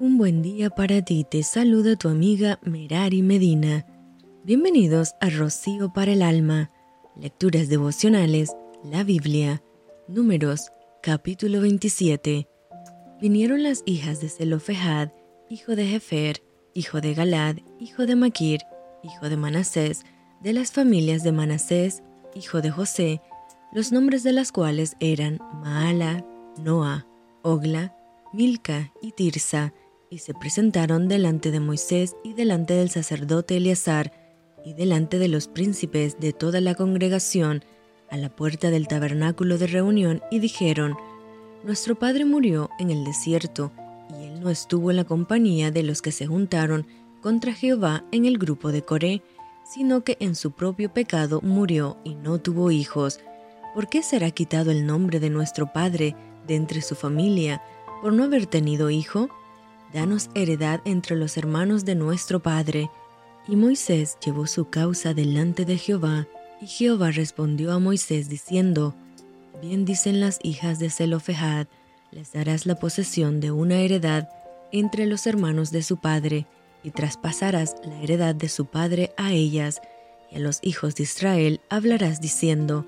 Un buen día para ti, te saluda tu amiga Merari Medina. Bienvenidos a Rocío para el Alma, Lecturas Devocionales, la Biblia, Números, capítulo 27. Vinieron las hijas de Zelofehad, hijo de Jefer, hijo de Galad, hijo de Maquir, hijo de Manasés, de las familias de Manasés, hijo de José, los nombres de las cuales eran Maala, Noa, Ogla, Milca y Tirsa, y se presentaron delante de Moisés y delante del sacerdote Eleazar y delante de los príncipes de toda la congregación a la puerta del tabernáculo de reunión y dijeron, Nuestro padre murió en el desierto, y él no estuvo en la compañía de los que se juntaron contra Jehová en el grupo de Coré, sino que en su propio pecado murió y no tuvo hijos. ¿Por qué será quitado el nombre de nuestro padre de entre su familia por no haber tenido hijo? Danos heredad entre los hermanos de nuestro Padre. Y Moisés llevó su causa delante de Jehová, y Jehová respondió a Moisés diciendo, Bien dicen las hijas de Zelofehad, les darás la posesión de una heredad entre los hermanos de su padre, y traspasarás la heredad de su padre a ellas, y a los hijos de Israel hablarás diciendo,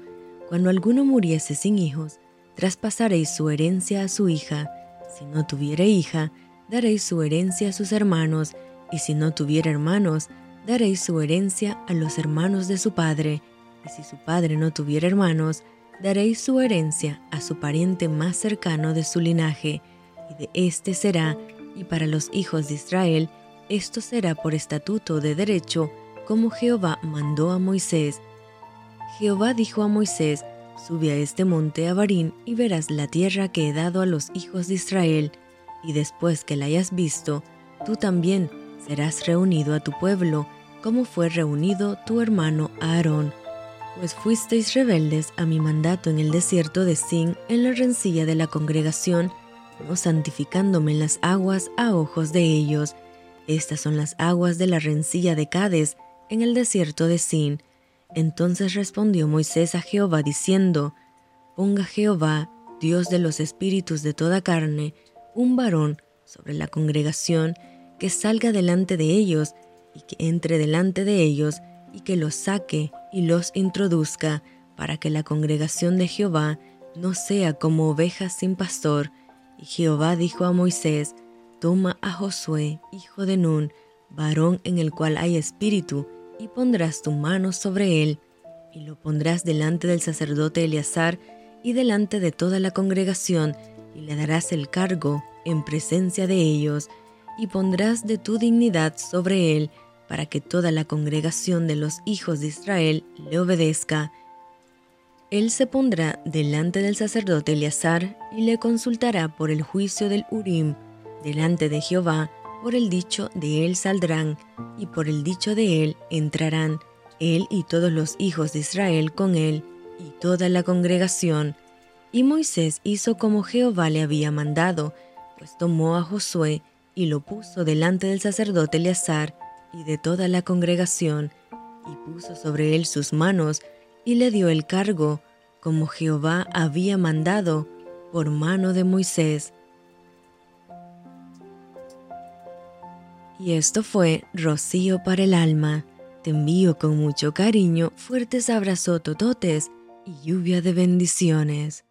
Cuando alguno muriese sin hijos, traspasaréis su herencia a su hija, si no tuviere hija, daréis su herencia a sus hermanos, y si no tuviera hermanos, daréis su herencia a los hermanos de su padre, y si su padre no tuviera hermanos, daréis su herencia a su pariente más cercano de su linaje, y de éste será, y para los hijos de Israel, esto será por estatuto de derecho, como Jehová mandó a Moisés. Jehová dijo a Moisés, Sube a este monte Abarín y verás la tierra que he dado a los hijos de Israel, y después que la hayas visto, tú también serás reunido a tu pueblo, como fue reunido tu hermano Aarón. Pues fuisteis rebeldes a mi mandato en el desierto de Sin, en la rencilla de la congregación, no santificándome en las aguas a ojos de ellos. Estas son las aguas de la rencilla de Cades, en el desierto de Sin. Entonces respondió Moisés a Jehová diciendo, Ponga Jehová, Dios de los espíritus de toda carne, un varón sobre la congregación que salga delante de ellos y que entre delante de ellos y que los saque y los introduzca para que la congregación de Jehová no sea como ovejas sin pastor. Y Jehová dijo a Moisés, Toma a Josué, hijo de Nun, varón en el cual hay espíritu, y pondrás tu mano sobre él, y lo pondrás delante del sacerdote Eleazar y delante de toda la congregación, y le darás el cargo en presencia de ellos, y pondrás de tu dignidad sobre él, para que toda la congregación de los hijos de Israel le obedezca. Él se pondrá delante del sacerdote Eleazar y le consultará por el juicio del Urim, delante de Jehová, por el dicho de él saldrán, y por el dicho de él entrarán, él y todos los hijos de Israel con él, y toda la congregación, y Moisés hizo como Jehová le había mandado, pues tomó a Josué y lo puso delante del sacerdote Eleazar y de toda la congregación, y puso sobre él sus manos, y le dio el cargo, como Jehová había mandado, por mano de Moisés. Y esto fue Rocío para el alma. Te envío con mucho cariño fuertes abrazos tototes y lluvia de bendiciones.